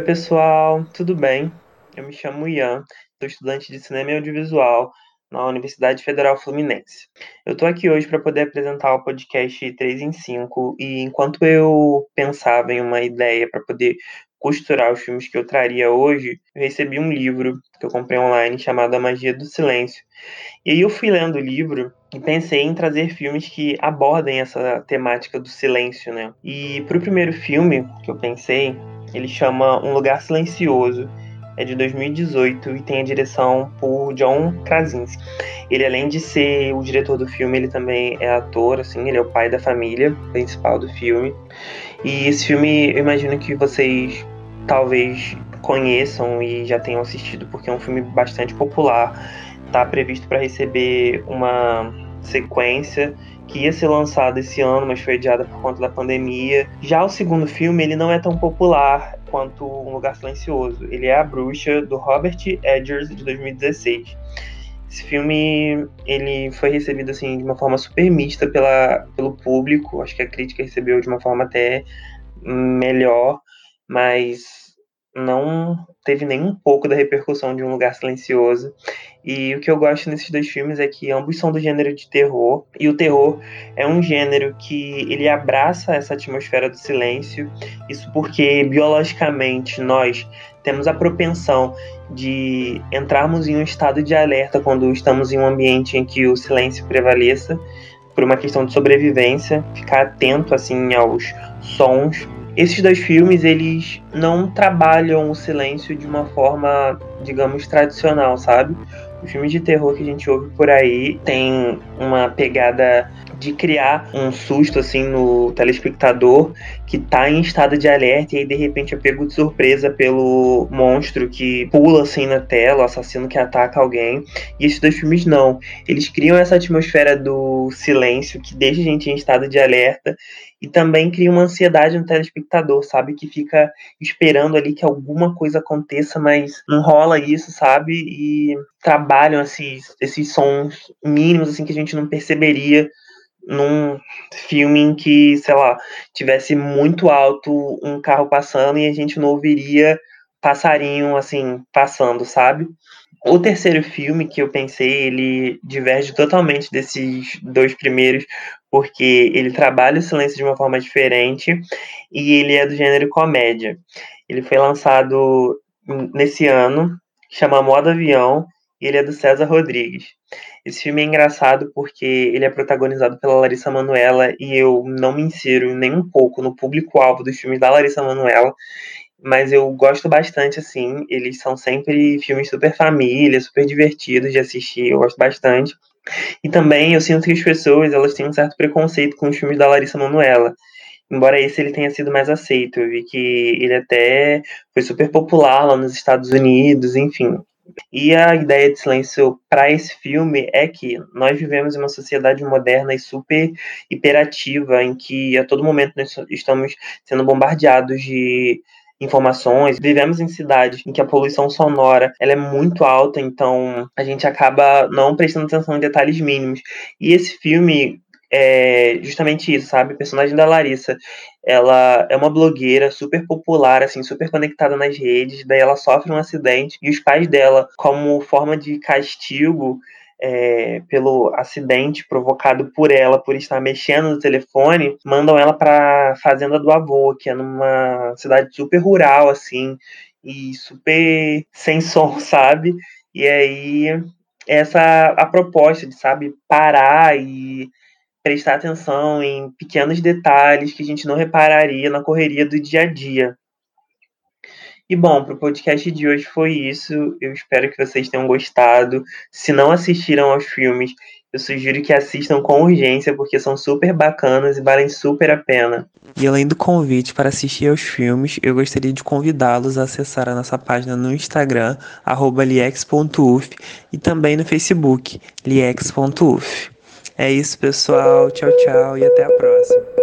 Oi, pessoal, tudo bem? Eu me chamo Ian, sou estudante de cinema e audiovisual na Universidade Federal Fluminense. Eu estou aqui hoje para poder apresentar o podcast 3 em 5 e enquanto eu pensava em uma ideia para poder costurar os filmes que eu traria hoje, eu recebi um livro que eu comprei online chamado A Magia do Silêncio. E aí eu fui lendo o livro e pensei em trazer filmes que abordem essa temática do silêncio, né? E para o primeiro filme que eu pensei, ele chama Um Lugar Silencioso é de 2018 e tem a direção por John Krasinski. Ele, além de ser o diretor do filme, ele também é ator, assim, ele é o pai da família principal do filme. E esse filme, eu imagino que vocês talvez conheçam e já tenham assistido, porque é um filme bastante popular. Está previsto para receber uma sequência que ia ser lançada esse ano, mas foi adiada por conta da pandemia. Já o segundo filme, ele não é tão popular quanto Um Lugar Silencioso. Ele é A Bruxa, do Robert Edgers, de 2016. Esse filme, ele foi recebido, assim, de uma forma super mista pela, pelo público. Acho que a crítica recebeu de uma forma até melhor, mas não teve nem um pouco da repercussão de Um Lugar Silencioso. E o que eu gosto nesses dois filmes é que ambos são do gênero de terror, e o terror é um gênero que ele abraça essa atmosfera do silêncio. Isso porque biologicamente nós temos a propensão de entrarmos em um estado de alerta quando estamos em um ambiente em que o silêncio prevaleça, por uma questão de sobrevivência, ficar atento assim aos sons esses dois filmes, eles não trabalham o silêncio de uma forma, digamos, tradicional, sabe? Os filmes de terror que a gente ouve por aí tem uma pegada de criar um susto assim no telespectador que tá em estado de alerta e aí de repente é pego de surpresa pelo monstro que pula assim na tela, o assassino que ataca alguém. E esses dois filmes não. Eles criam essa atmosfera do silêncio que deixa a gente em estado de alerta e também cria uma ansiedade no telespectador, sabe? Que fica esperando ali que alguma coisa aconteça, mas não rola isso, sabe? E trabalham esses, esses sons mínimos assim que a gente não perceberia num filme em que, sei lá, tivesse muito alto um carro passando e a gente não ouviria passarinho assim passando, sabe? O terceiro filme que eu pensei, ele diverge totalmente desses dois primeiros, porque ele trabalha o silêncio de uma forma diferente e ele é do gênero comédia. Ele foi lançado nesse ano, chama Modo Avião, e ele é do César Rodrigues. Esse filme é engraçado porque ele é protagonizado pela Larissa Manoela e eu não me insiro nem um pouco no público-alvo dos filmes da Larissa Manoela, mas eu gosto bastante, assim. Eles são sempre filmes super família, super divertidos de assistir, eu gosto bastante. E também eu sinto que as pessoas elas têm um certo preconceito com os filmes da Larissa Manoela. Embora esse ele tenha sido mais aceito, eu vi que ele até foi super popular lá nos Estados Unidos, enfim. E a ideia de silêncio para esse filme é que nós vivemos em uma sociedade moderna e super hiperativa, em que a todo momento nós estamos sendo bombardeados de informações. Vivemos em cidades em que a poluição sonora ela é muito alta, então a gente acaba não prestando atenção em detalhes mínimos. E esse filme é justamente isso, sabe? O personagem da Larissa, ela é uma blogueira super popular, assim, super conectada nas redes, daí ela sofre um acidente e os pais dela, como forma de castigo, é, pelo acidente provocado por ela por estar mexendo no telefone, mandam ela para fazenda do avô, que é numa cidade super rural assim e super sem som, sabe? E aí essa a proposta de sabe parar e prestar atenção em pequenos detalhes que a gente não repararia na correria do dia a dia. E bom, para o podcast de hoje foi isso. Eu espero que vocês tenham gostado. Se não assistiram aos filmes, eu sugiro que assistam com urgência, porque são super bacanas e valem super a pena. E além do convite para assistir aos filmes, eu gostaria de convidá-los a acessar a nossa página no Instagram, liex.uf, e também no Facebook, liex.uf. É isso, pessoal. Tchau, tchau e até a próxima.